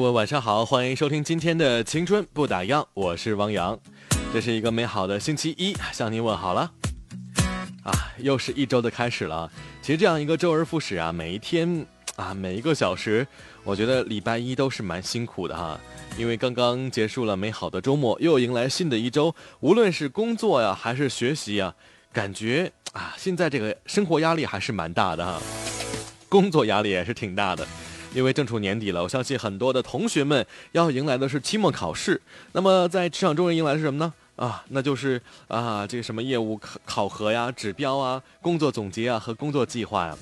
各位晚上好，欢迎收听今天的青春不打烊，我是汪洋。这是一个美好的星期一，向您问好了。啊，又是一周的开始了。其实这样一个周而复始啊，每一天啊，每一个小时，我觉得礼拜一都是蛮辛苦的哈，因为刚刚结束了美好的周末，又迎来新的一周。无论是工作呀，还是学习呀，感觉啊，现在这个生活压力还是蛮大的哈，工作压力也是挺大的。因为正处年底了，我相信很多的同学们要迎来的是期末考试。那么在职场中人迎来的是什么呢？啊，那就是啊，这个什么业务考考核呀、指标啊、工作总结啊和工作计划呀。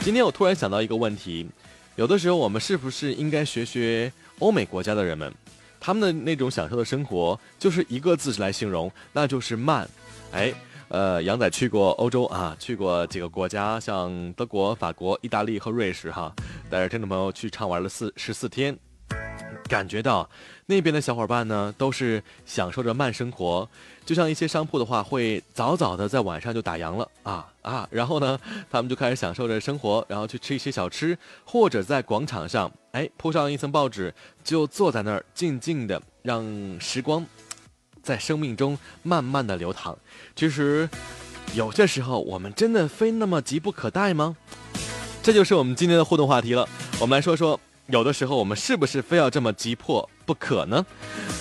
今天我突然想到一个问题，有的时候我们是不是应该学学欧美国家的人们，他们的那种享受的生活，就是一个字来形容，那就是慢。哎。呃，杨仔去过欧洲啊，去过几个国家，像德国、法国、意大利和瑞士哈，带着听众朋友去畅玩了四十四天，感觉到那边的小伙伴呢，都是享受着慢生活，就像一些商铺的话，会早早的在晚上就打烊了啊啊，然后呢，他们就开始享受着生活，然后去吃一些小吃，或者在广场上，哎，铺上一层报纸，就坐在那儿静静的，让时光。在生命中慢慢的流淌，其实有些时候我们真的非那么急不可待吗？这就是我们今天的互动话题了。我们来说说，有的时候我们是不是非要这么急迫不可呢？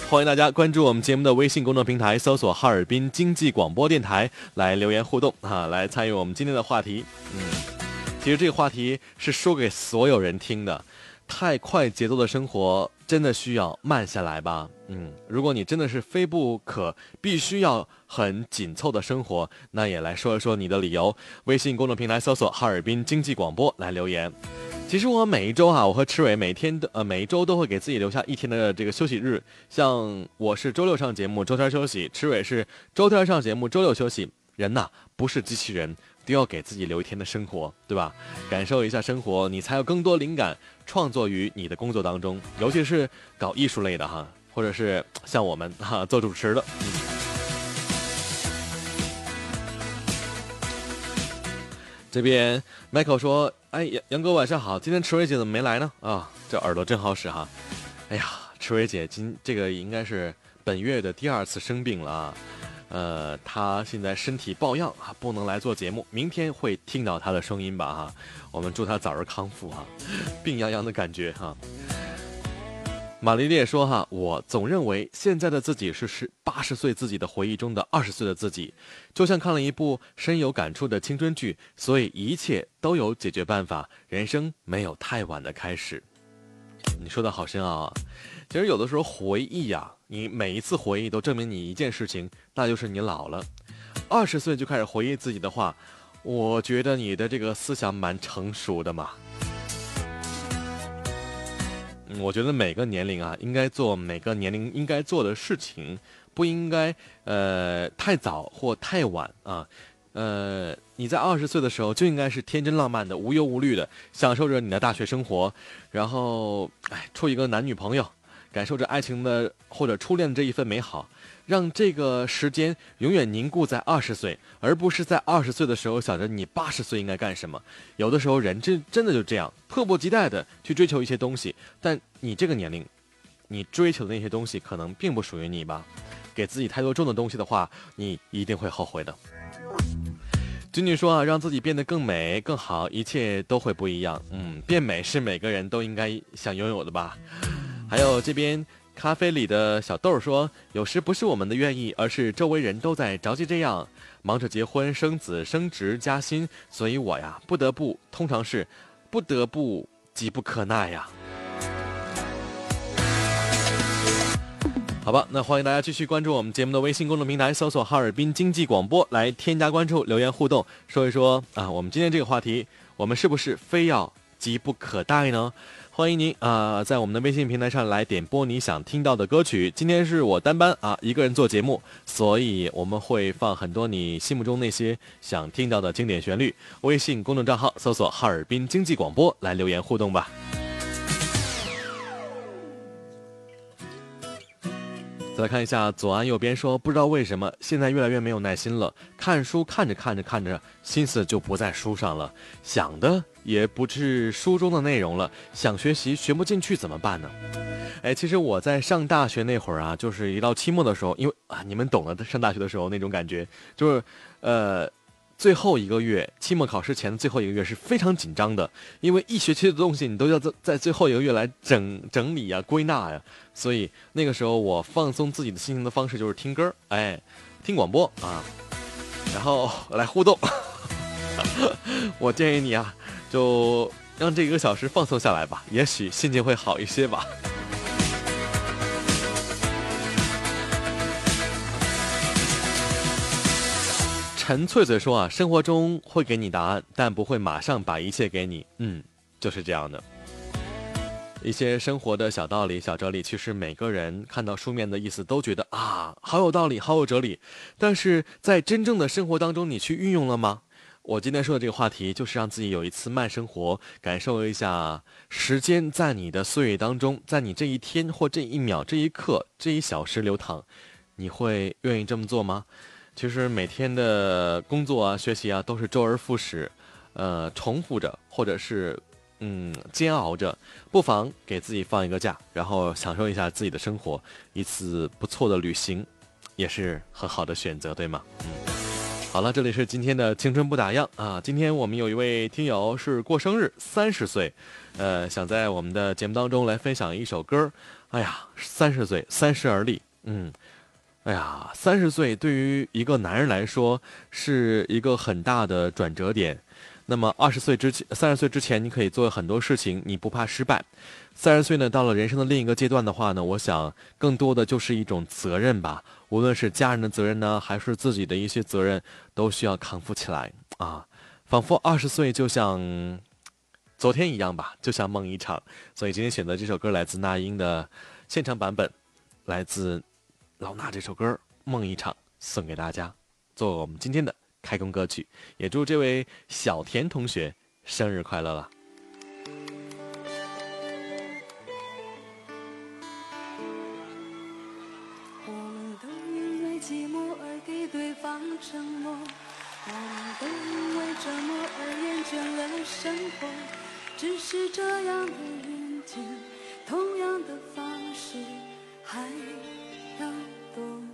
欢迎大家关注我们节目的微信公众平台，搜索“哈尔滨经济广播电台”来留言互动啊，来参与我们今天的话题。嗯，其实这个话题是说给所有人听的。太快节奏的生活真的需要慢下来吧？嗯，如果你真的是非不可，必须要很紧凑的生活，那也来说一说你的理由。微信公众平台搜索“哈尔滨经济广播”来留言。其实我每一周哈，我和赤伟每天的呃每一周都会给自己留下一天的这个休息日。像我是周六上节目，周天休息；赤伟是周天上节目，周六休息。人呐，不是机器人。都要给自己留一天的生活，对吧？感受一下生活，你才有更多灵感创作于你的工作当中，尤其是搞艺术类的哈，或者是像我们哈做主持的。这边 Michael 说：“哎，杨杨哥晚上好，今天池蕊姐怎么没来呢？啊，这耳朵真好使哈。哎呀，池蕊姐今这个应该是本月的第二次生病了啊。”呃，他现在身体抱恙啊，不能来做节目。明天会听到他的声音吧？哈，我们祝他早日康复哈。病殃殃的感觉哈。玛丽丽说哈，我总认为现在的自己是十八十岁自己的回忆中的二十岁的自己，就像看了一部深有感触的青春剧，所以一切都有解决办法，人生没有太晚的开始。你说的好深奥啊。其实有的时候回忆呀。你每一次回忆都证明你一件事情，那就是你老了。二十岁就开始回忆自己的话，我觉得你的这个思想蛮成熟的嘛。我觉得每个年龄啊，应该做每个年龄应该做的事情，不应该呃太早或太晚啊。呃，你在二十岁的时候就应该是天真浪漫的、无忧无虑的，享受着你的大学生活，然后哎处一个男女朋友。感受着爱情的或者初恋的这一份美好，让这个时间永远凝固在二十岁，而不是在二十岁的时候想着你八十岁应该干什么。有的时候人真真的就这样，迫不及待的去追求一些东西，但你这个年龄，你追求的那些东西可能并不属于你吧。给自己太多重的东西的话，你一定会后悔的。君君说啊，让自己变得更美、更好，一切都会不一样。嗯，变美是每个人都应该想拥有的吧。还有这边咖啡里的小豆说，有时不是我们的愿意，而是周围人都在着急这样，忙着结婚、生子、升职加薪，所以我呀，不得不，通常是不得不，急不可耐呀。好吧，那欢迎大家继续关注我们节目的微信公众平台，搜索“哈尔滨经济广播”来添加关注，留言互动，说一说啊，我们今天这个话题，我们是不是非要急不可待呢？欢迎您啊，在我们的微信平台上来点播你想听到的歌曲。今天是我单班啊，一个人做节目，所以我们会放很多你心目中那些想听到的经典旋律。微信公众账号搜索“哈尔滨经济广播”来留言互动吧。再来看一下左岸右边说，不知道为什么现在越来越没有耐心了。看书看着看着看着，心思就不在书上了，想的也不是书中的内容了。想学习学不进去怎么办呢？哎，其实我在上大学那会儿啊，就是一到期末的时候，因为啊，你们懂的，上大学的时候那种感觉，就是，呃。最后一个月，期末考试前的最后一个月是非常紧张的，因为一学期的东西你都要在在最后一个月来整整理呀、归纳呀，所以那个时候我放松自己的心情的方式就是听歌，哎，听广播啊，然后来互动。我建议你啊，就让这一个小时放松下来吧，也许心情会好一些吧。陈翠翠说啊，生活中会给你答案，但不会马上把一切给你。嗯，就是这样的。一些生活的小道理、小哲理，其实每个人看到书面的意思都觉得啊，好有道理，好有哲理。但是在真正的生活当中，你去运用了吗？我今天说的这个话题，就是让自己有一次慢生活，感受一下时间在你的岁月当中，在你这一天或这一秒、这一刻、这一小时流淌，你会愿意这么做吗？其实每天的工作啊、学习啊，都是周而复始，呃，重复着，或者是，嗯，煎熬着。不妨给自己放一个假，然后享受一下自己的生活，一次不错的旅行，也是很好的选择，对吗？嗯。好了，这里是今天的青春不打烊啊。今天我们有一位听友是过生日，三十岁，呃，想在我们的节目当中来分享一首歌。哎呀，三十岁，三十而立，嗯。哎呀，三十岁对于一个男人来说是一个很大的转折点。那么二十岁之前，三十岁之前，你可以做很多事情，你不怕失败。三十岁呢，到了人生的另一个阶段的话呢，我想更多的就是一种责任吧。无论是家人的责任呢，还是自己的一些责任，都需要扛负起来啊。仿佛二十岁就像昨天一样吧，就像梦一场。所以今天选择这首歌来自那英的现场版本，来自。老衲这首歌《梦一场》送给大家，做我们今天的开工歌曲，也祝这位小田同学生日快乐了。我们都因为寂寞而给对方承诺，我们都因为折磨而厌倦了生活，只是这样的遇见，同样的方式，还。要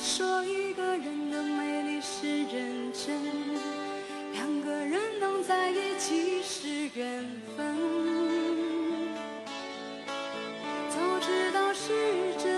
说一个人的美丽是认真，两个人能在一起是缘分。早知道是这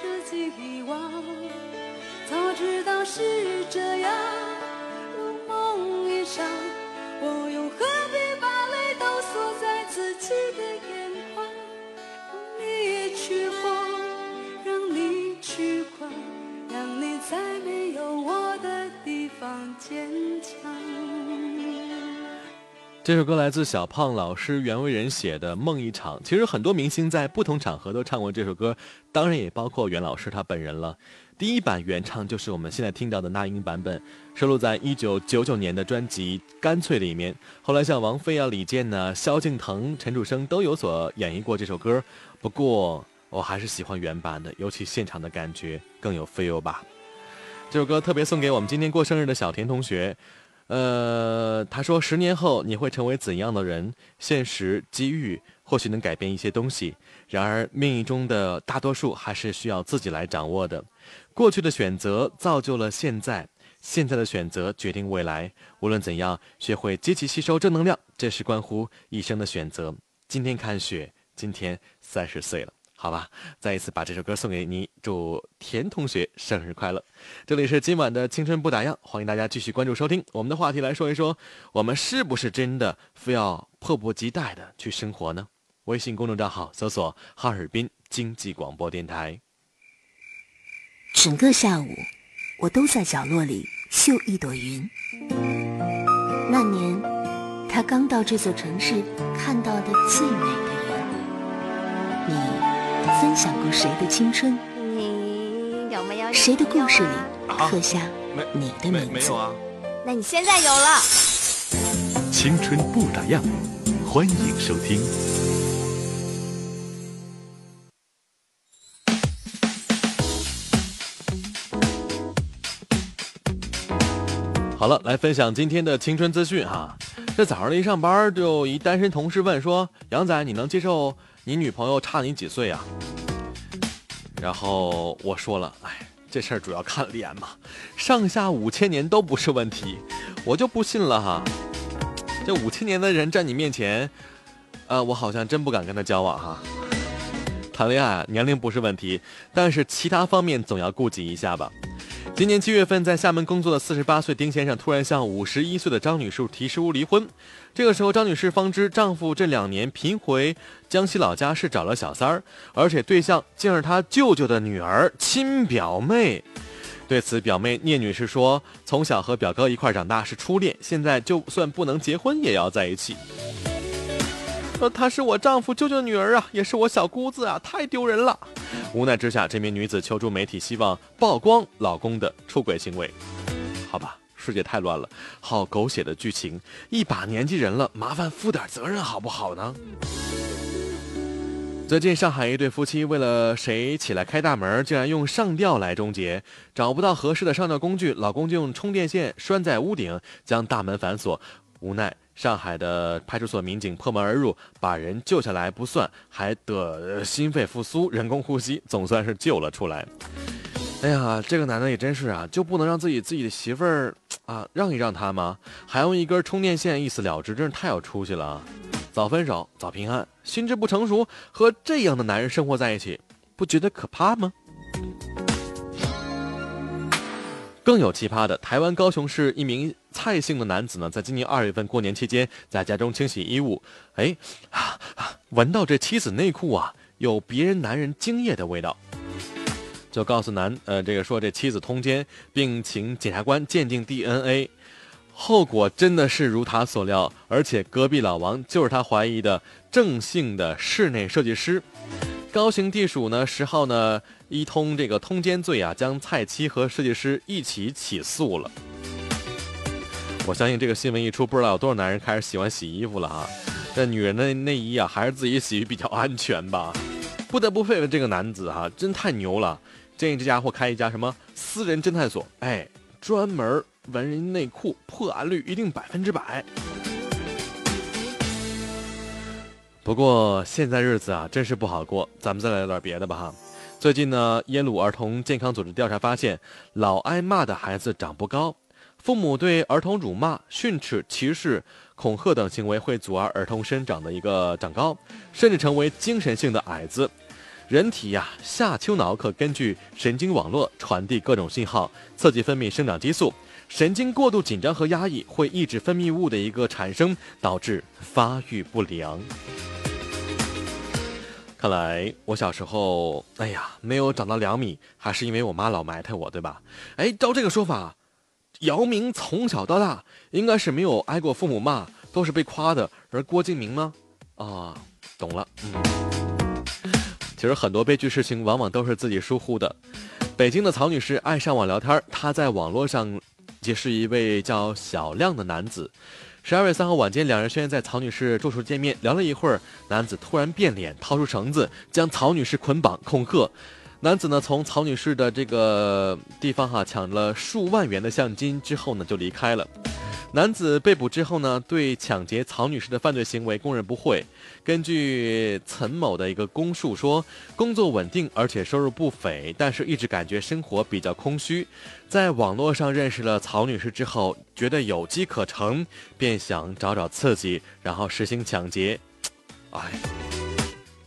自己遗忘。早知道是这样，这首歌来自小胖老师袁惟仁写的《梦一场》。其实很多明星在不同场合都唱过这首歌，当然也包括袁老师他本人了。第一版原唱就是我们现在听到的那英版本，收录在一九九九年的专辑《干脆》里面。后来像王菲啊、李健呢、萧敬腾、陈楚生都有所演绎过这首歌。不过我还是喜欢原版的，尤其现场的感觉更有 feel 吧。这首歌特别送给我们今天过生日的小田同学。呃，他说：“十年后你会成为怎样的人？现实、机遇或许能改变一些东西，然而命运中的大多数还是需要自己来掌握的。过去的选择造就了现在，现在的选择决定未来。无论怎样，学会积极吸收正能量，这是关乎一生的选择。今天看雪，今天三十岁了。”好吧，再一次把这首歌送给你，祝田同学生日快乐！这里是今晚的青春不打烊，欢迎大家继续关注收听。我们的话题来说一说，我们是不是真的非要迫不及待的去生活呢？微信公众账号搜索“哈尔滨经济广播电台”。整个下午，我都在角落里绣一朵云。那年，他刚到这座城市看到的最美的。分享过谁的青春？你有没有谁的故事里刻下你的名字？没有啊。那你现在有了。青春不打烊，欢迎收听。好了，来分享今天的青春资讯哈。这早上一上班，就一单身同事问说：“杨仔，你能接受？”你女朋友差你几岁呀？然后我说了，哎，这事儿主要看脸嘛，上下五千年都不是问题，我就不信了哈。这五千年的人站你面前，呃，我好像真不敢跟他交往哈。谈恋爱年龄不是问题，但是其他方面总要顾及一下吧。今年七月份，在厦门工作的四十八岁丁先生突然向五十一岁的张女士提出离婚。这个时候，张女士方知丈夫这两年频回江西老家是找了小三儿，而且对象竟是她舅舅的女儿亲表妹。对此，表妹聂女士说：“从小和表哥一块长大是初恋，现在就算不能结婚也要在一起。”说她是我丈夫舅舅的女儿啊，也是我小姑子啊，太丢人了。无奈之下，这名女子求助媒体，希望曝光老公的出轨行为。好吧，世界太乱了，好狗血的剧情。一把年纪人了，麻烦负点责任好不好呢？最近上海一对夫妻为了谁起来开大门，竟然用上吊来终结。找不到合适的上吊工具，老公就用充电线拴在屋顶，将大门反锁。无奈。上海的派出所民警破门而入，把人救下来不算，还得心肺复苏、人工呼吸，总算是救了出来。哎呀，这个男的也真是啊，就不能让自己自己的媳妇儿啊让一让他吗？还用一根充电线一死了之，真是太有出息了啊。早分手，早平安。心智不成熟，和这样的男人生活在一起，不觉得可怕吗？更有奇葩的，台湾高雄市一名蔡姓的男子呢，在今年二月份过年期间，在家中清洗衣物，哎，闻到这妻子内裤啊有别人男人精液的味道，就告诉男呃这个说这妻子通奸，并请检察官鉴定 DNA，后果真的是如他所料，而且隔壁老王就是他怀疑的郑姓的室内设计师。高兴地署呢十号呢一通这个通奸罪啊，将蔡妻和设计师一起起诉了。我相信这个新闻一出，不知道有多少男人开始喜欢洗衣服了啊！这女人的内衣啊，还是自己洗比较安全吧。不得不佩服这个男子哈，真太牛了！建议这家伙开一家什么私人侦探所，哎，专门闻人内裤，破案率一定百分之百。不过现在日子啊，真是不好过。咱们再来聊点别的吧哈。最近呢，耶鲁儿童健康组织调查发现，老挨骂的孩子长不高。父母对儿童辱骂、训斥、歧视、恐吓等行为会阻碍儿童生长的一个长高，甚至成为精神性的矮子。人体呀，下丘脑可根据神经网络传递各种信号，刺激分泌生长激素。神经过度紧张和压抑会抑制分泌物的一个产生，导致发育不良。看来我小时候，哎呀，没有长到两米，还是因为我妈老埋汰我，对吧？哎，照这个说法。姚明从小到大应该是没有挨过父母骂，都是被夸的。而郭敬明呢？啊，懂了。嗯，其实很多悲剧事情往往都是自己疏忽的。北京的曹女士爱上网聊天，她在网络上结识一位叫小亮的男子。十二月三号晚间，两人宣言在曹女士住处见面，聊了一会儿，男子突然变脸，掏出绳子将曹女士捆绑恐吓。男子呢，从曹女士的这个地方哈抢了数万元的现金之后呢，就离开了。男子被捕之后呢，对抢劫曹女士的犯罪行为供认不讳。根据岑某的一个供述说，工作稳定，而且收入不菲，但是一直感觉生活比较空虚。在网络上认识了曹女士之后，觉得有机可乘，便想找找刺激，然后实行抢劫。哎。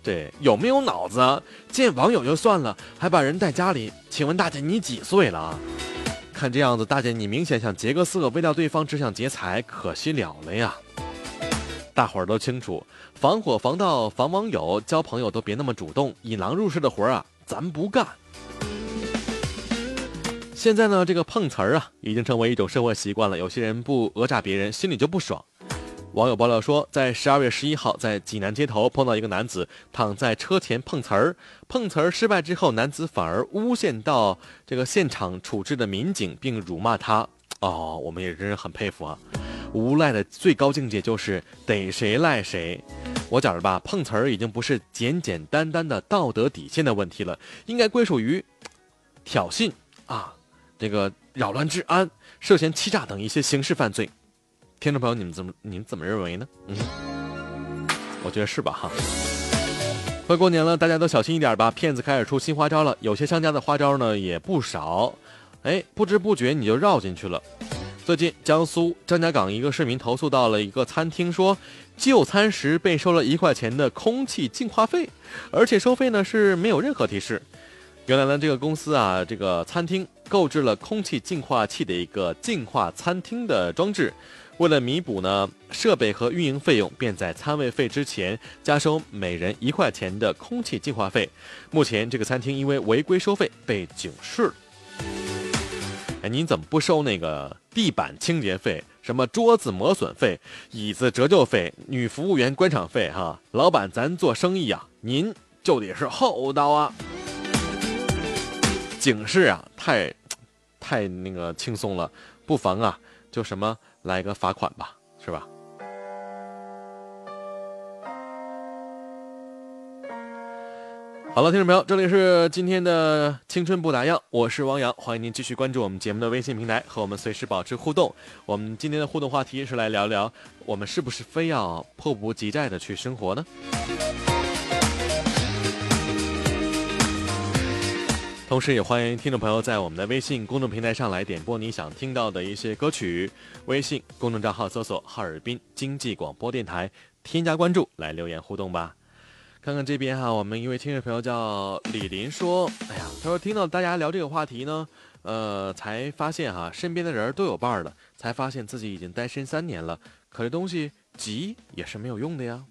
对，有没有脑子？见网友就算了，还把人带家里。请问大姐，你几岁了？看这样子，大姐你明显想劫个色，为了对方只想劫财，可惜了了呀。大伙儿都清楚，防火防盗防网友，交朋友都别那么主动，引狼入室的活儿啊，咱不干。现在呢，这个碰瓷儿啊，已经成为一种生活习惯了。有些人不讹诈别人，心里就不爽。网友爆料说，在十二月十一号，在济南街头碰到一个男子躺在车前碰瓷儿，碰瓷儿失败之后，男子反而诬陷到这个现场处置的民警，并辱骂他。哦，我们也真是很佩服啊！无赖的最高境界就是逮谁赖谁。我觉着吧，碰瓷儿已经不是简简单单的道德底线的问题了，应该归属于挑衅啊，这个扰乱治安、涉嫌欺诈等一些刑事犯罪。听众朋友，你们怎么你们怎么认为呢？嗯，我觉得是吧？哈，快过年了，大家都小心一点吧。骗子开始出新花招了，有些商家的花招呢也不少。哎，不知不觉你就绕进去了。最近，江苏张家港一个市民投诉到了一个餐厅，说就餐时被收了一块钱的空气净化费，而且收费呢是没有任何提示。原来呢，这个公司啊，这个餐厅购置了空气净化器的一个净化餐厅的装置。为了弥补呢设备和运营费用，便在餐位费之前加收每人一块钱的空气净化费。目前这个餐厅因为违规收费被警示。哎，您怎么不收那个地板清洁费、什么桌子磨损费、椅子折旧费、女服务员关场费？哈，老板，咱做生意啊，您就得是厚道啊。警示啊，太，太那个轻松了，不妨啊，就什么。来个罚款吧，是吧？好了，听众朋友，这里是今天的青春不打烊，我是汪洋，欢迎您继续关注我们节目的微信平台，和我们随时保持互动。我们今天的互动话题是来聊聊，我们是不是非要迫不及待的去生活呢？同时，也欢迎听众朋友在我们的微信公众平台上来点播你想听到的一些歌曲。微信公众账号搜索“哈尔滨经济广播电台”，添加关注来留言互动吧。看看这边哈，我们一位听众朋友叫李林说：“哎呀，他说听到大家聊这个话题呢，呃，才发现哈，身边的人都有伴儿了，才发现自己已经单身三年了。可这东西急也是没有用的呀。”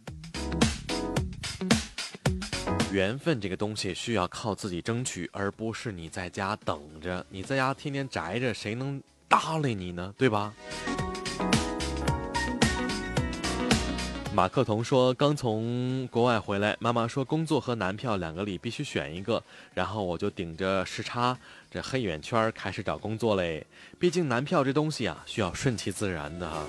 缘分这个东西需要靠自己争取，而不是你在家等着。你在家天天宅着，谁能搭理你呢？对吧？马克彤说：“刚从国外回来，妈妈说工作和男票两个里必须选一个，然后我就顶着时差这黑眼圈开始找工作嘞。毕竟男票这东西啊，需要顺其自然的哈。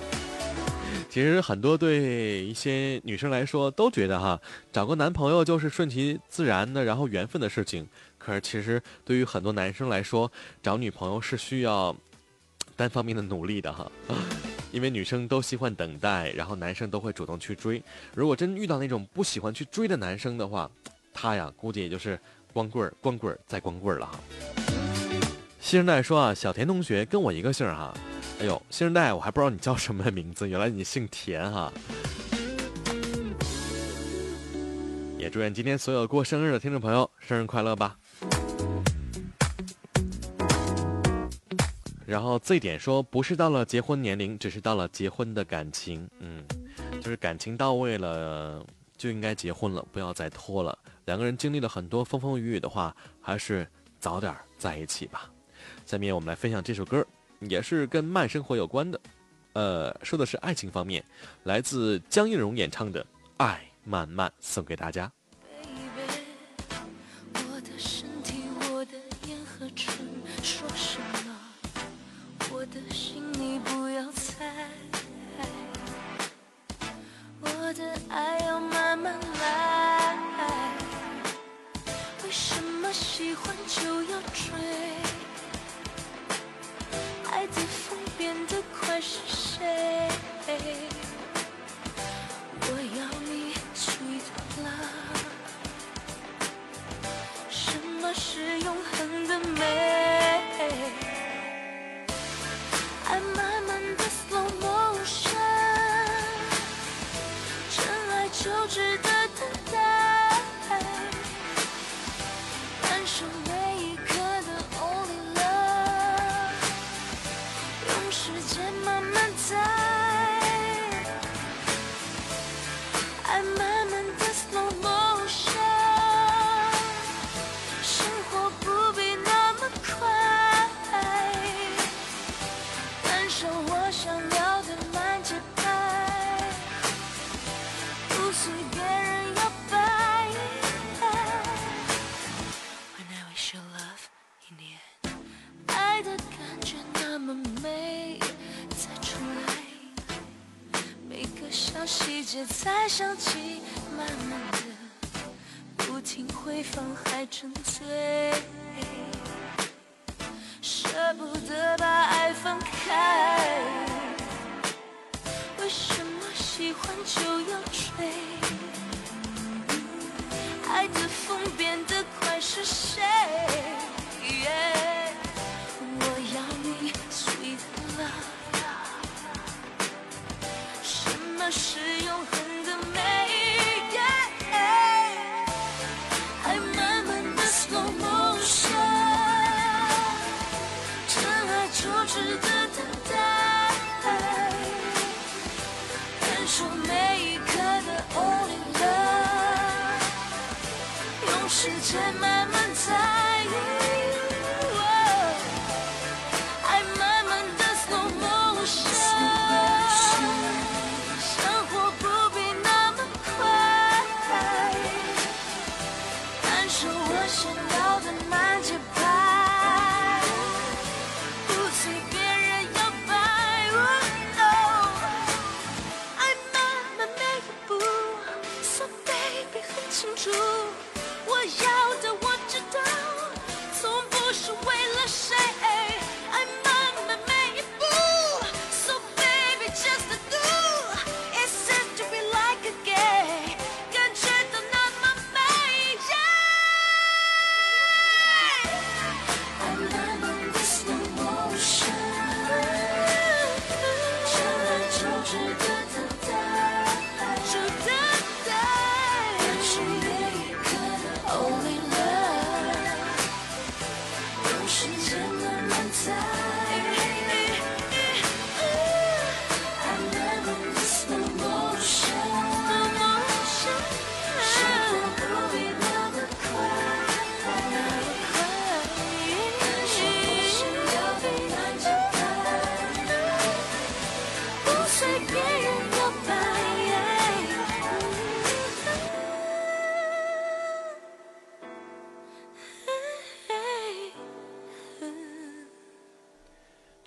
其实很多对一些女生来说都觉得哈，找个男朋友就是顺其自然的，然后缘分的事情。可是其实对于很多男生来说，找女朋友是需要单方面的努力的哈。”因为女生都喜欢等待，然后男生都会主动去追。如果真遇到那种不喜欢去追的男生的话，他呀估计也就是光棍儿、光棍儿再光棍儿了哈。新生代说啊，小田同学跟我一个姓哈。哎呦，新生代我还不知道你叫什么名字，原来你姓田哈。也祝愿今天所有过生日的听众朋友生日快乐吧。然后这点说，不是到了结婚年龄，只是到了结婚的感情。嗯，就是感情到位了，就应该结婚了，不要再拖了。两个人经历了很多风风雨雨的话，还是早点在一起吧。下面我们来分享这首歌，也是跟慢生活有关的。呃，说的是爱情方面，来自江映蓉演唱的《爱慢慢》，送给大家。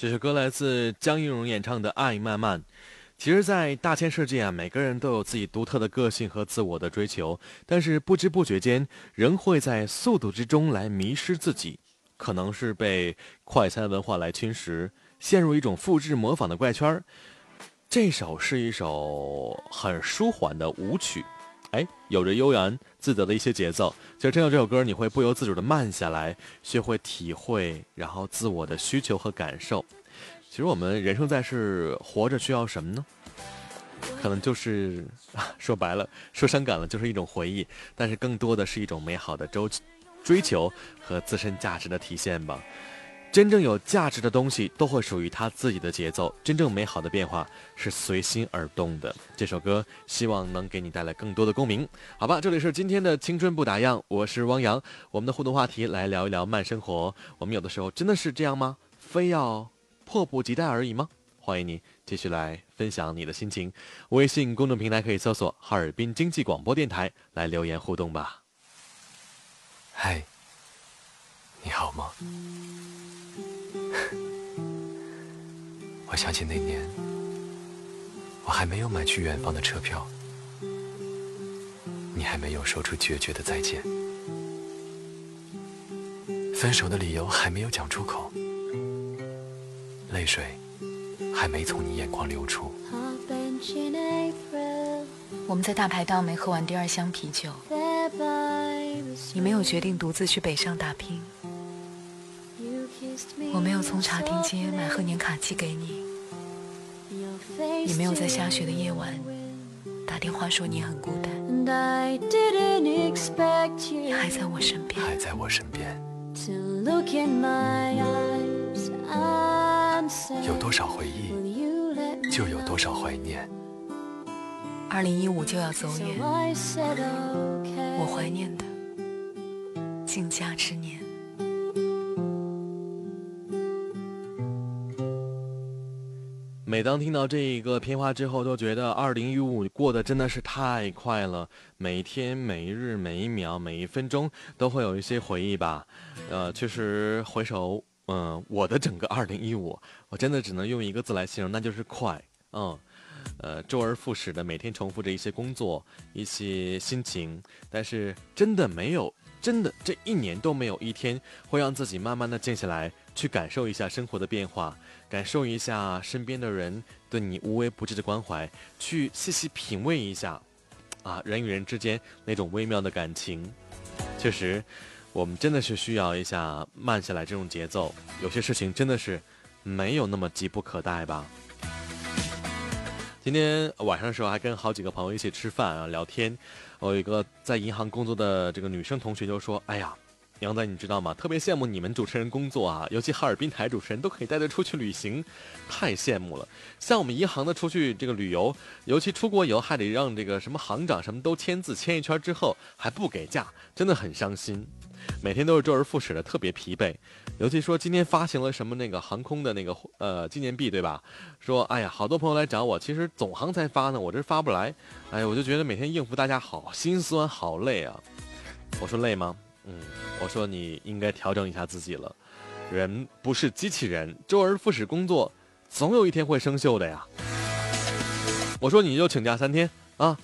这首歌来自江映蓉演唱的《爱慢慢》。其实，在大千世界啊，每个人都有自己独特的个性和自我的追求，但是不知不觉间，仍会在速度之中来迷失自己。可能是被快餐文化来侵蚀，陷入一种复制模仿的怪圈这首是一首很舒缓的舞曲，哎，有着悠然自得的一些节奏。其实听到这首歌，你会不由自主的慢下来，学会体会，然后自我的需求和感受。其实我们人生在世，活着需要什么呢？可能就是 说白了，说伤感了，就是一种回忆，但是更多的是一种美好的周。追求和自身价值的体现吧。真正有价值的东西都会属于它自己的节奏。真正美好的变化是随心而动的。这首歌希望能给你带来更多的共鸣。好吧，这里是今天的青春不打烊，我是汪洋。我们的互动话题来聊一聊慢生活。我们有的时候真的是这样吗？非要迫不及待而已吗？欢迎你继续来分享你的心情。微信公众平台可以搜索“哈尔滨经济广播电台”来留言互动吧。嗨，你好吗？我想起那年，我还没有买去远方的车票，你还没有说出决绝的再见，分手的理由还没有讲出口，泪水还没从你眼眶流出。我们在大排档没喝完第二箱啤酒。你没有决定独自去北上打拼，我没有从茶亭街买贺年卡寄给你，也没有在下雪的夜晚打电话说你很孤单，你还在我身边，还在我身边。有多少回忆，就有多少怀念。二零一五就要走远，我怀念的。静家之年。每当听到这一个片花之后，都觉得二零一五过得真的是太快了。每一天、每一日、每一秒、每一分钟，都会有一些回忆吧。呃，确实回首，嗯，我的整个二零一五，我真的只能用一个字来形容，那就是快。嗯，呃，周而复始的每天重复着一些工作、一些心情，但是真的没有。真的，这一年都没有一天会让自己慢慢的静下来，去感受一下生活的变化，感受一下身边的人对你无微不至的关怀，去细细品味一下，啊，人与人之间那种微妙的感情。确实，我们真的是需要一下慢下来这种节奏。有些事情真的是没有那么急不可待吧。今天晚上的时候还跟好几个朋友一起吃饭啊，聊天。我有一个在银行工作的这个女生同学就说：“哎呀，杨仔，你知道吗？特别羡慕你们主持人工作啊，尤其哈尔滨台主持人都可以带队出去旅行，太羡慕了。像我们银行的出去这个旅游，尤其出国游还得让这个什么行长什么都签字，签一圈之后还不给假，真的很伤心。”每天都是周而复始的，特别疲惫。尤其说今天发行了什么那个航空的那个呃纪念币，对吧？说哎呀，好多朋友来找我，其实总行才发呢，我这发不来。哎呀，我就觉得每天应付大家好心酸，好累啊。我说累吗？嗯，我说你应该调整一下自己了。人不是机器人，周而复始工作，总有一天会生锈的呀。我说你就请假三天啊。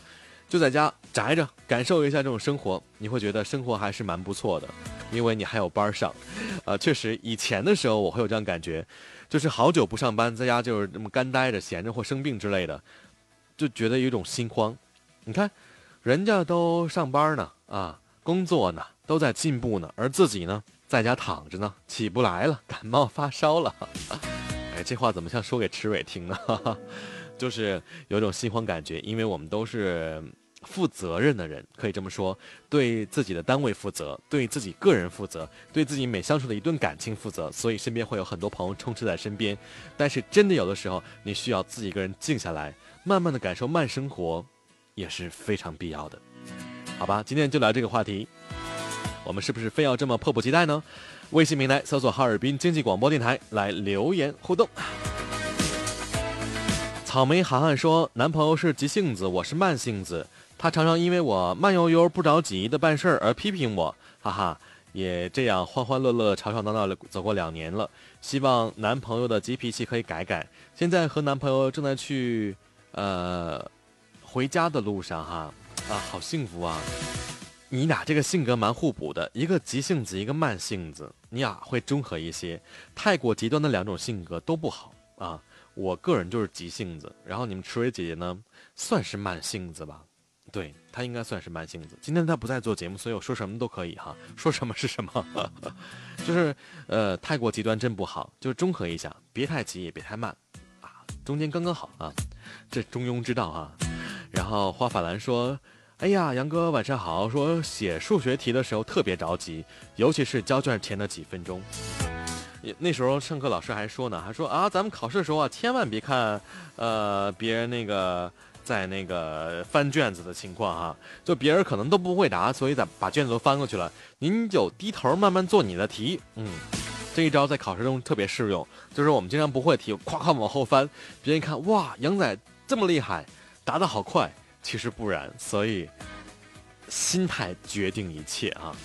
就在家宅着，感受一下这种生活，你会觉得生活还是蛮不错的，因为你还有班上。呃，确实，以前的时候我会有这样感觉，就是好久不上班，在家就是这么干待着、闲着或生病之类的，就觉得有一种心慌。你看，人家都上班呢，啊，工作呢，都在进步呢，而自己呢，在家躺着呢，起不来了，感冒发烧了。哎，这话怎么像说给池伟听呢？就是有种心慌感觉，因为我们都是。负责任的人可以这么说，对自己的单位负责，对自己个人负责，对自己每相处的一段感情负责，所以身边会有很多朋友充斥在身边。但是真的有的时候，你需要自己一个人静下来，慢慢的感受慢生活，也是非常必要的。好吧，今天就聊这个话题，我们是不是非要这么迫不及待呢？微信平台搜索哈尔滨经济广播电台来留言互动。草莓涵涵说，男朋友是急性子，我是慢性子。他常常因为我慢悠悠不着急的办事儿而批评我，哈哈，也这样欢欢乐乐、吵吵闹闹的走过两年了。希望男朋友的急脾气可以改改。现在和男朋友正在去，呃，回家的路上哈，啊，好幸福啊！你俩这个性格蛮互补的，一个急性子，一个慢性子，你俩会中和一些。太过极端的两种性格都不好啊。我个人就是急性子，然后你们池蕊姐姐呢，算是慢性子吧。对她应该算是慢性子。今天她不在做节目，所以我说什么都可以哈，说什么是什么。就是呃，太过极端真不好，就是中和一下，别太急也别太慢，啊，中间刚刚好啊，这中庸之道啊。然后花法兰说：“哎呀，杨哥晚上好。说写数学题的时候特别着急，尤其是交卷前的几分钟。那时候上课老师还说呢，还说啊，咱们考试的时候啊，千万别看呃别人那个。”在那个翻卷子的情况哈，就别人可能都不会答，所以咱把卷子都翻过去了，您就低头慢慢做你的题。嗯，这一招在考试中特别适用，就是我们经常不会题，夸夸往后翻，别人一看哇，杨仔这么厉害，答得好快，其实不然，所以心态决定一切啊。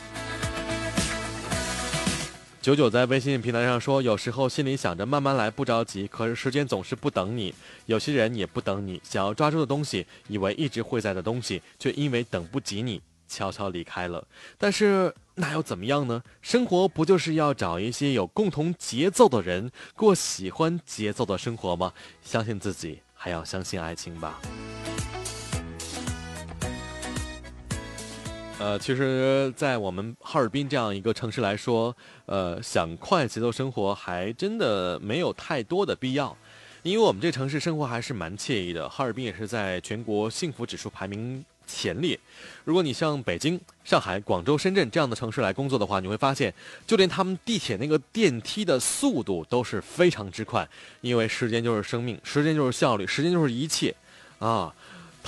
九九在微信平台上说：“有时候心里想着慢慢来，不着急，可是时间总是不等你。有些人也不等你，想要抓住的东西，以为一直会在的东西，却因为等不及你，悄悄离开了。但是那又怎么样呢？生活不就是要找一些有共同节奏的人，过喜欢节奏的生活吗？相信自己，还要相信爱情吧。”呃，其实，在我们哈尔滨这样一个城市来说，呃，想快节奏生活还真的没有太多的必要，因为我们这城市生活还是蛮惬意的。哈尔滨也是在全国幸福指数排名前列。如果你像北京、上海、广州、深圳这样的城市来工作的话，你会发现，就连他们地铁那个电梯的速度都是非常之快，因为时间就是生命，时间就是效率，时间就是一切，啊。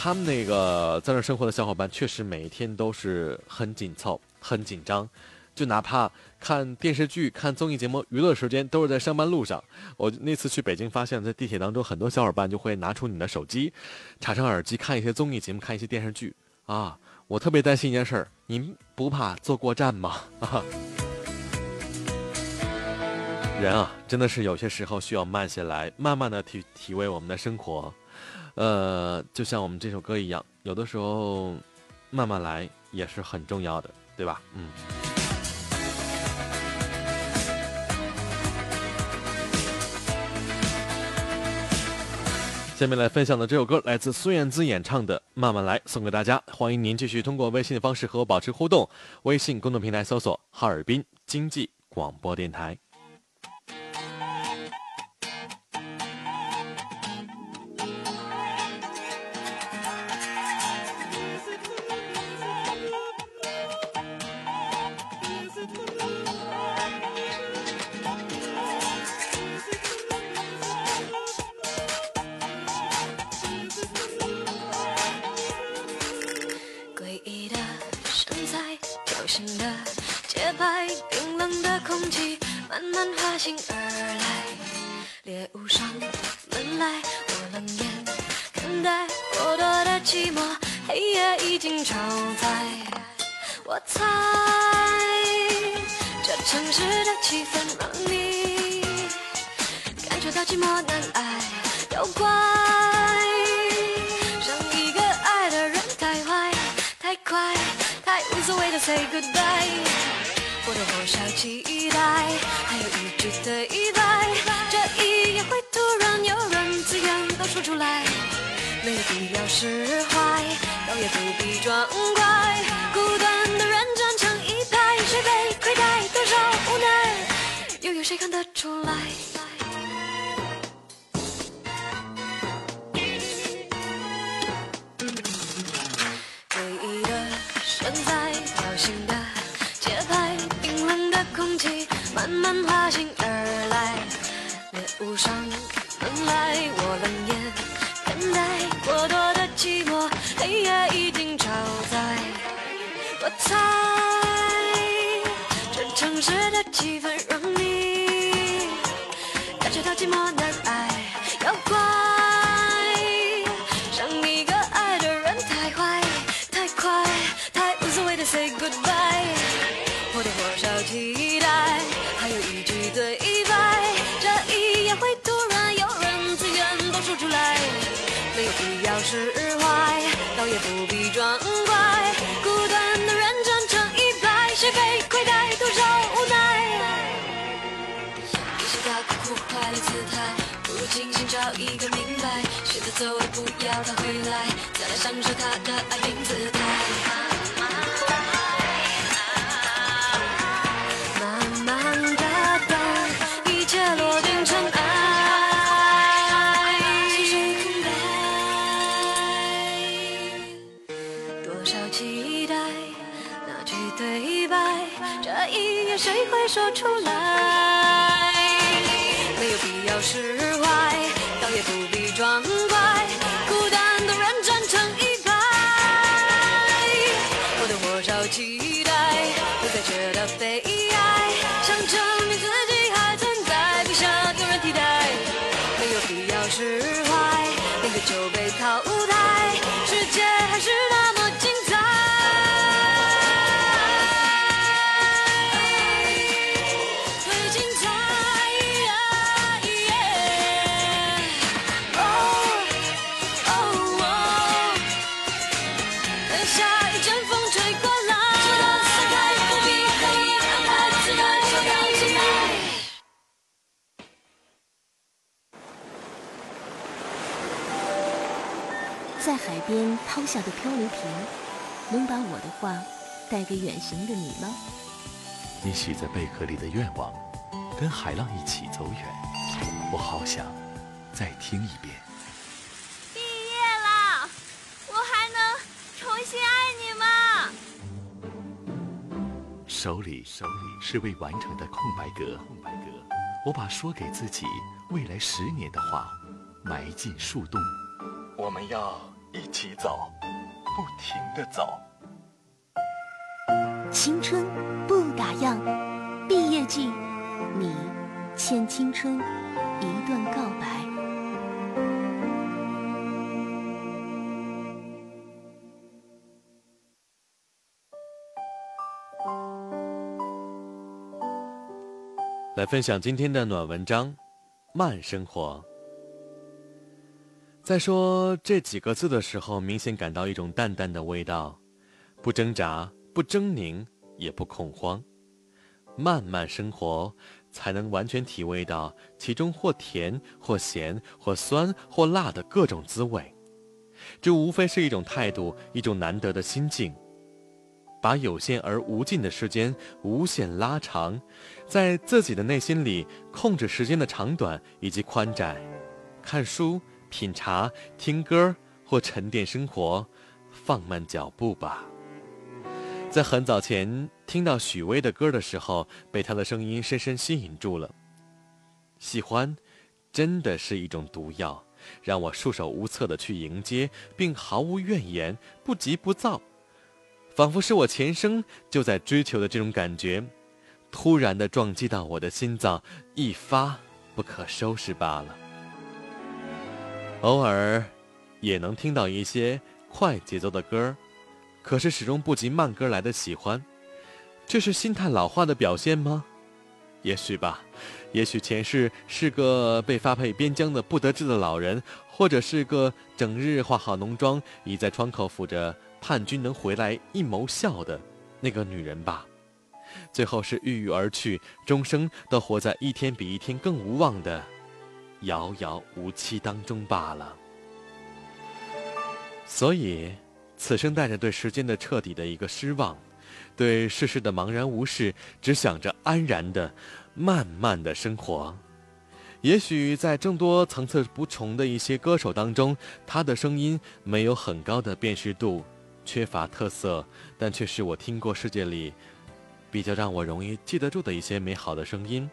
他们那个在那生活的小伙伴，确实每一天都是很紧凑、很紧张，就哪怕看电视剧、看综艺节目，娱乐时间都是在上班路上。我那次去北京，发现，在地铁当中，很多小伙伴就会拿出你的手机，插上耳机看一些综艺节目、看一些电视剧。啊，我特别担心一件事儿，您不怕坐过站吗？啊，人啊，真的是有些时候需要慢下来，慢慢的体体味我们的生活。呃，就像我们这首歌一样，有的时候慢慢来也是很重要的，对吧？嗯。下面来分享的这首歌来自孙燕姿演唱的《慢慢来》，送给大家。欢迎您继续通过微信的方式和我保持互动，微信公众平台搜索“哈尔滨经济广播电台”。洁白冰冷的空气慢慢爬行而来，猎物上门来，我冷眼看待过多的寂寞，黑夜已经超载。我猜这城市的气氛让你感觉。到寂寞难挨，都怪让一个爱的人太坏，太快，太无所谓的 say goodbye。或多少期待，还有一句对白，这一夜会突然有人自愿都说出来，没必要释怀，倒也不必装乖，孤单的人站成一排，谁被亏待，多少无奈，又有谁看得出来？慢慢滑行而来，猎物上门来，我冷眼等待过多的寂寞，黑夜已经超载。我猜，这城市的气氛苦苦快乐姿态，不如清醒找一个明白，选择走了不要他回来，再来享受他的爱情姿态。慢慢的等，一切落定尘埃。细水空白，多少期待，那句对白，这一夜谁会说出来？的漂流瓶，能把我的话带给远行的你吗？你许在贝壳里的愿望，跟海浪一起走远。我好想再听一遍。毕业了，我还能重新爱你吗？手里手里是未完成的空白格，空白格。我把说给自己未来十年的话埋进树洞。我们要一起走，不停的走。青春不打烊，毕业季，你欠青春一段告白。来分享今天的暖文章，慢生活。在说这几个字的时候，明显感到一种淡淡的味道，不挣扎，不狰狞，也不恐慌，慢慢生活，才能完全体味到其中或甜或咸或酸或辣的各种滋味。这无非是一种态度，一种难得的心境。把有限而无尽的时间无限拉长，在自己的内心里控制时间的长短以及宽窄，看书、品茶、听歌或沉淀生活，放慢脚步吧。在很早前听到许巍的歌的时候，被他的声音深深吸引住了。喜欢，真的是一种毒药，让我束手无策的去迎接，并毫无怨言，不急不躁。仿佛是我前生就在追求的这种感觉，突然的撞击到我的心脏，一发不可收拾罢了。偶尔，也能听到一些快节奏的歌，可是始终不及慢歌来的喜欢。这是心态老化的表现吗？也许吧，也许前世是个被发配边疆的不得志的老人，或者是个整日化好浓妆，倚在窗口抚着。盼君能回来一谋笑的那个女人吧，最后是郁郁而去，终生都活在一天比一天更无望的遥遥无期当中罢了。所以，此生带着对时间的彻底的一个失望，对世事的茫然无视，只想着安然的、慢慢的生活。也许在众多层次不穷的一些歌手当中，他的声音没有很高的辨识度。缺乏特色，但却是我听过世界里比较让我容易记得住的一些美好的声音，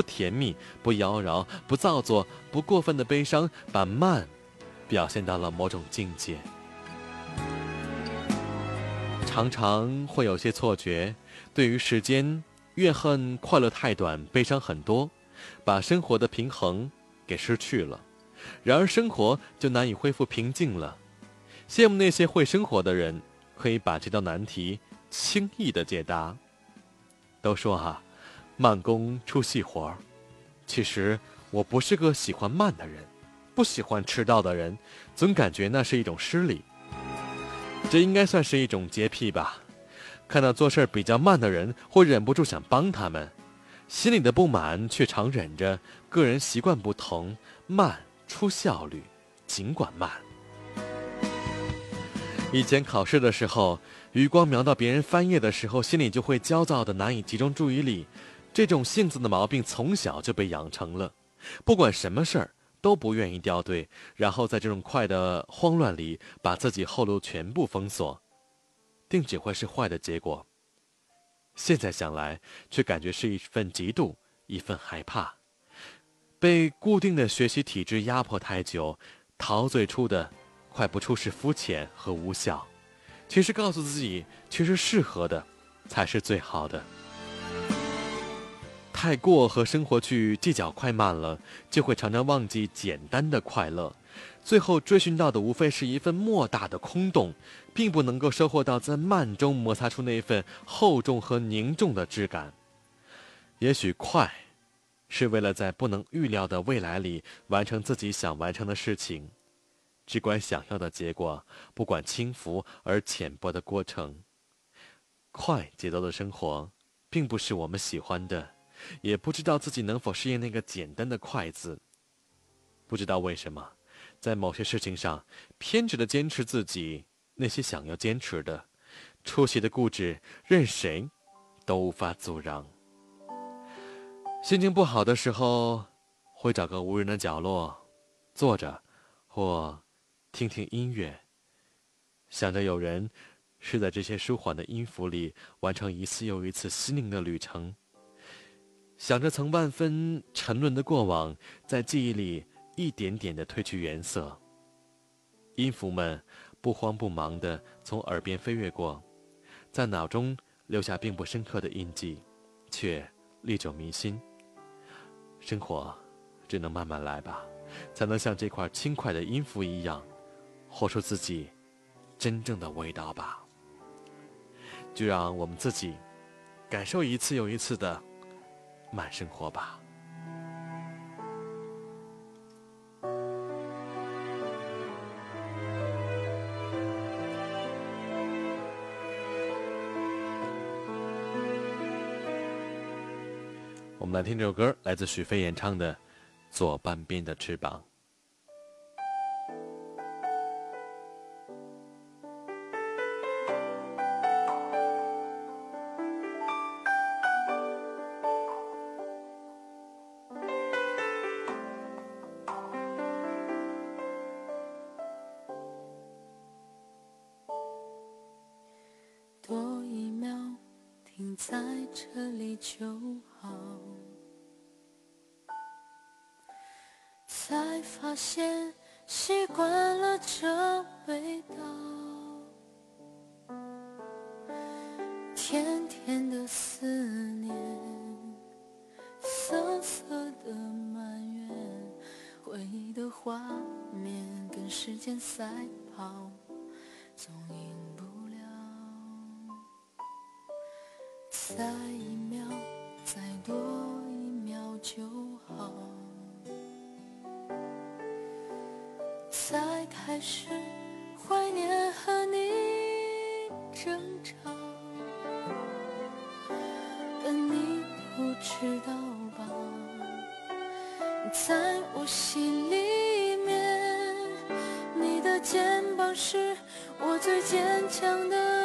不甜蜜，不妖娆，不造作，不过分的悲伤，把慢表现到了某种境界。常常会有些错觉，对于时间，怨恨快乐太短，悲伤很多，把生活的平衡给失去了，然而生活就难以恢复平静了。羡慕那些会生活的人，可以把这道难题轻易的解答。都说哈，慢工出细活儿。其实我不是个喜欢慢的人，不喜欢迟到的人，总感觉那是一种失礼。这应该算是一种洁癖吧。看到做事比较慢的人，会忍不住想帮他们，心里的不满却常忍着。个人习惯不同，慢出效率，尽管慢。以前考试的时候，余光瞄到别人翻页的时候，心里就会焦躁的难以集中注意力。这种性子的毛病从小就被养成了，不管什么事儿都不愿意掉队，然后在这种快的慌乱里，把自己后路全部封锁。定只会是坏的结果。现在想来，却感觉是一份嫉妒，一份害怕。被固定的学习体制压迫太久，陶醉出的快不出是肤浅和无效。其实告诉自己，其实适合的，才是最好的。太过和生活去计较快慢了，就会常常忘记简单的快乐。最后追寻到的无非是一份莫大的空洞，并不能够收获到在慢中摩擦出那份厚重和凝重的质感。也许快，是为了在不能预料的未来里完成自己想完成的事情，只管想要的结果，不管轻浮而浅薄的过程。快节奏的生活，并不是我们喜欢的，也不知道自己能否适应那个简单的“快”字。不知道为什么。在某些事情上，偏执的坚持自己那些想要坚持的，出奇的固执，任谁都无法阻挠。心情不好的时候，会找个无人的角落，坐着，或听听音乐，想着有人是在这些舒缓的音符里完成一次又一次心灵的旅程，想着曾万分沉沦的过往，在记忆里。一点点的褪去颜色，音符们不慌不忙地从耳边飞跃过，在脑中留下并不深刻的印记，却历久弥新。生活只能慢慢来吧，才能像这块轻快的音符一样，活出自己真正的味道吧。就让我们自己感受一次又一次的慢生活吧。我们来听这首歌，来自许飞演唱的《左半边的翅膀》。我最坚强的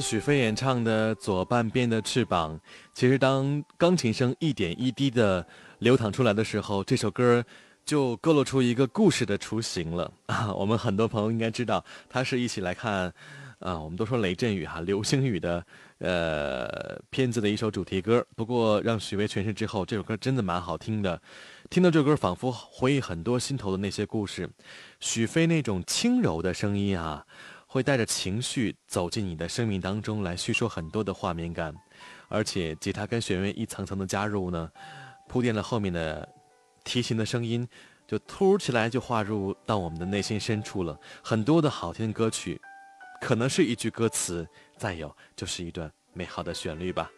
许飞演唱的《左半边的翅膀》。其实，当钢琴声一点一滴的流淌出来的时候，这首歌就勾勒出一个故事的雏形了啊！我们很多朋友应该知道，它是一起来看，啊，我们都说雷阵雨哈，流星雨的呃片子的一首主题歌。不过，让许巍诠释之后，这首歌真的蛮好听的。听到这首歌，仿佛回忆很多心头的那些故事。许飞那种轻柔的声音啊。会带着情绪走进你的生命当中来叙说很多的画面感，而且吉他跟弦乐一层层的加入呢，铺垫了后面的提琴的声音，就突如其来就划入到我们的内心深处了。很多的好听的歌曲，可能是一句歌词，再有就是一段美好的旋律吧。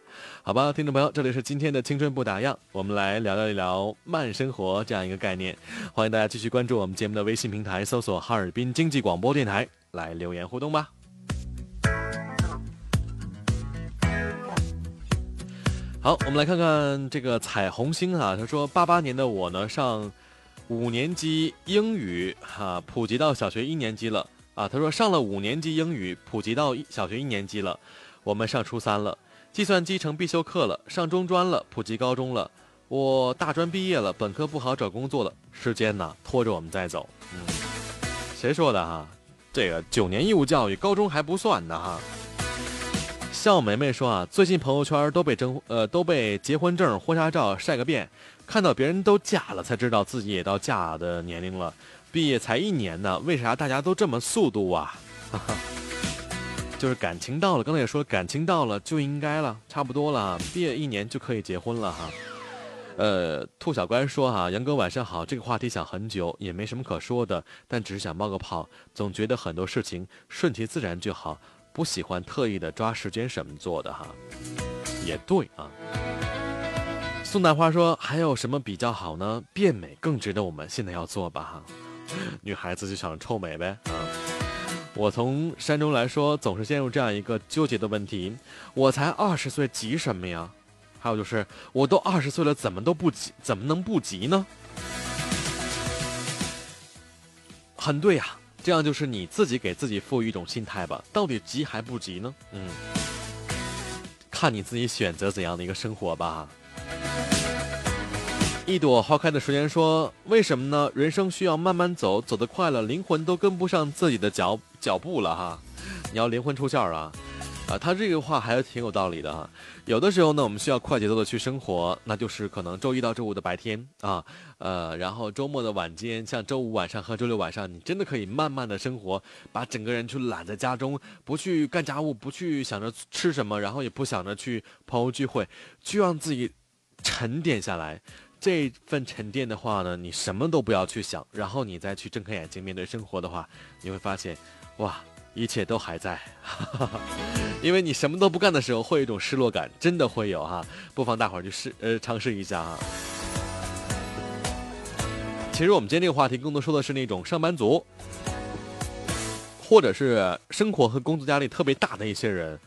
好吧，听众朋友，这里是今天的青春不打烊，我们来聊聊一聊慢生活这样一个概念。欢迎大家继续关注我们节目的微信平台，搜索哈尔滨经济广播电台。来留言互动吧。好，我们来看看这个彩虹星啊，他说八八年的我呢上五年级英语哈、普及到小学一年级了。啊，他说上了五年级英语普及到小学一年级了，我们上初三了，计算机成必修课了，上中专了，普及高中了，我大专毕业了，本科不好找工作了，时间呢拖着我们在走，嗯，谁说的哈？这个九年义务教育，高中还不算呢哈。笑梅梅说啊，最近朋友圈都被征呃都被结婚证、婚纱照晒个遍，看到别人都嫁了，才知道自己也到嫁的年龄了。毕业才一年呢，为啥大家都这么速度啊？就是感情到了，刚才也说感情到了就应该了，差不多了，毕业一年就可以结婚了哈。呃，兔小乖说哈，杨哥晚上好，这个话题想很久，也没什么可说的，但只是想冒个泡，总觉得很多事情顺其自然就好，不喜欢特意的抓时间什么做的哈。也对啊。宋大花说，还有什么比较好呢？变美更值得我们现在要做吧哈。女孩子就想臭美呗啊。我从山中来说，总是陷入这样一个纠结的问题：我才二十岁，急什么呀？还有就是，我都二十岁了，怎么都不急，怎么能不急呢？很对呀、这样就是你自己给自己赋予一种心态吧。到底急还不急呢？嗯，看你自己选择怎样的一个生活吧。一朵花开的时间说：“为什么呢？人生需要慢慢走，走得快了，灵魂都跟不上自己的脚脚步了哈。你要灵魂出窍啊！啊，他这个话还是挺有道理的哈。有的时候呢，我们需要快节奏的去生活，那就是可能周一到周五的白天啊，呃，然后周末的晚间，像周五晚上和周六晚上，你真的可以慢慢的生活，把整个人去懒在家中，不去干家务，不去想着吃什么，然后也不想着去朋友聚会，就让自己沉淀下来。这份沉淀的话呢，你什么都不要去想，然后你再去睁开眼睛面对生活的话，你会发现，哇，一切都还在，因为你什么都不干的时候，会有一种失落感，真的会有哈。不妨大伙儿去试呃尝试一下哈。其实我们今天这个话题更多说的是那种上班族，或者是生活和工作压力特别大的一些人。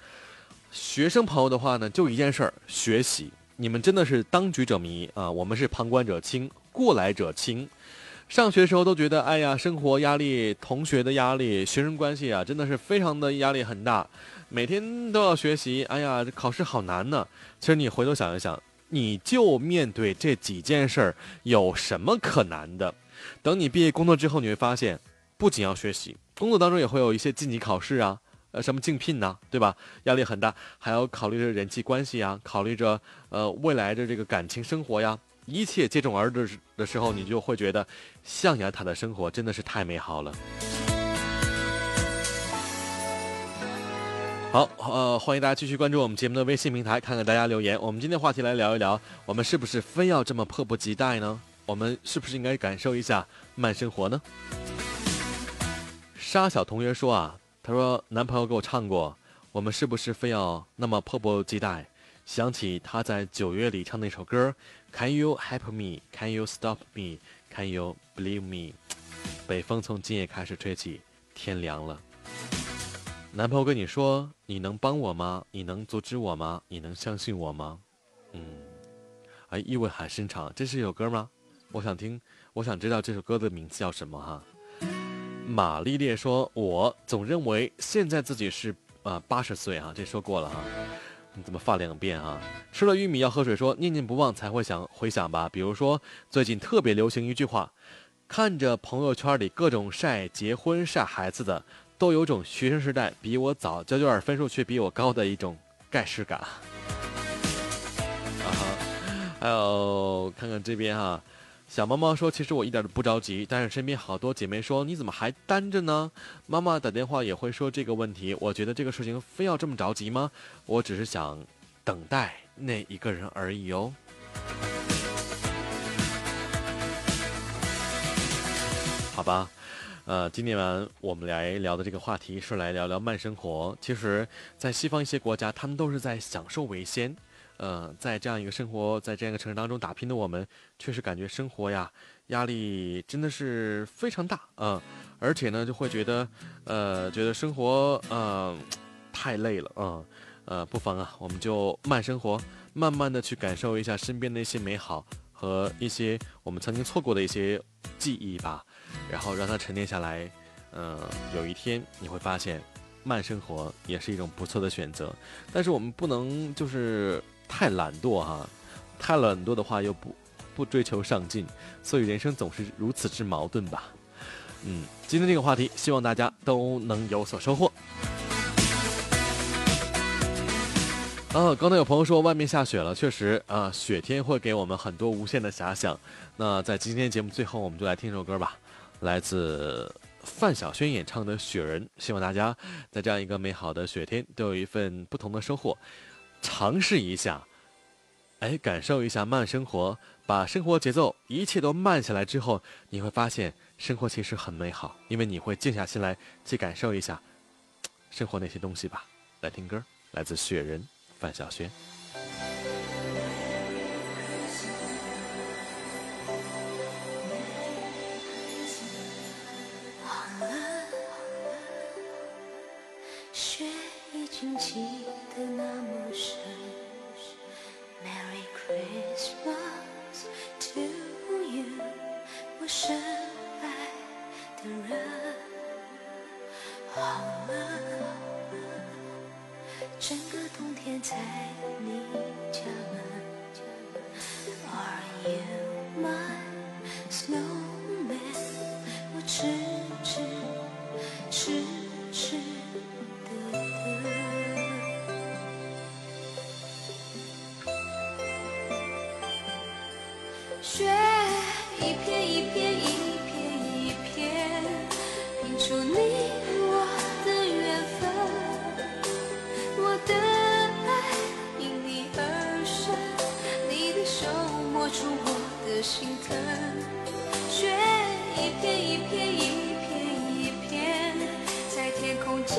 学生朋友的话呢，就一件事儿，学习。你们真的是当局者迷啊，我们是旁观者清，过来者清。上学时候都觉得，哎呀，生活压力、同学的压力、学生关系啊，真的是非常的压力很大，每天都要学习。哎呀，考试好难呢。其实你回头想一想，你就面对这几件事儿，有什么可难的？等你毕业工作之后，你会发现，不仅要学习，工作当中也会有一些晋级考试啊，呃，什么竞聘呐，对吧？压力很大，还要考虑着人际关系呀，考虑着呃未来的这个感情生活呀。一切接踵而至的时候，你就会觉得象牙塔的生活真的是太美好了。好，呃，欢迎大家继续关注我们节目的微信平台，看看大家留言。我们今天话题来聊一聊，我们是不是非要这么迫不及待呢？我们是不是应该感受一下慢生活呢？沙小同学说啊，他说男朋友给我唱过，我们是不是非要那么迫不及待？想起他在九月里唱那首歌。Can you help me? Can you stop me? Can you believe me? 北风从今夜开始吹起，天凉了。男朋友跟你说：“你能帮我吗？你能阻止我吗？你能相信我吗？”嗯，哎，意味很深长。这是一首歌吗？我想听，我想知道这首歌的名字叫什么哈。玛丽莲说：“我总认为现在自己是啊八十岁哈，这说过了哈。”你怎么发两遍啊？吃了玉米要喝水，说念念不忘才会想回想吧。比如说最近特别流行一句话，看着朋友圈里各种晒结婚晒孩子的，都有种学生时代比我早，交卷分数却比我高的一种盖世感。啊哈，还有看看这边哈。小猫猫说：“其实我一点都不着急，但是身边好多姐妹说你怎么还单着呢？妈妈打电话也会说这个问题。我觉得这个事情非要这么着急吗？我只是想等待那一个人而已哦。”好吧，呃，今天晚我们来聊的这个话题是来聊聊慢生活。其实，在西方一些国家，他们都是在享受为先。呃，在这样一个生活在这样一个城市当中打拼的我们，确实感觉生活呀压力真的是非常大啊，而且呢就会觉得，呃，觉得生活呃太累了啊，呃，不妨啊我们就慢生活，慢慢的去感受一下身边的一些美好和一些我们曾经错过的一些记忆吧，然后让它沉淀下来，嗯，有一天你会发现，慢生活也是一种不错的选择，但是我们不能就是。太懒惰哈，太懒惰的话又不不追求上进，所以人生总是如此之矛盾吧。嗯，今天这个话题，希望大家都能有所收获。啊，刚才有朋友说外面下雪了，确实啊，雪天会给我们很多无限的遐想。那在今天节目最后，我们就来听首歌吧，来自范晓萱演唱的《雪人》。希望大家在这样一个美好的雪天，都有一份不同的收获。尝试一下，哎，感受一下慢生活，把生活节奏一切都慢下来之后，你会发现生活其实很美好，因为你会静下心来去感受一下生活那些东西吧。来听歌，来自雪人范晓萱。雪已经积得那么深。Merry Christmas to you，我深爱的人。好了，整个冬天在出我的心疼。雪一片一片一片一片，在天空。静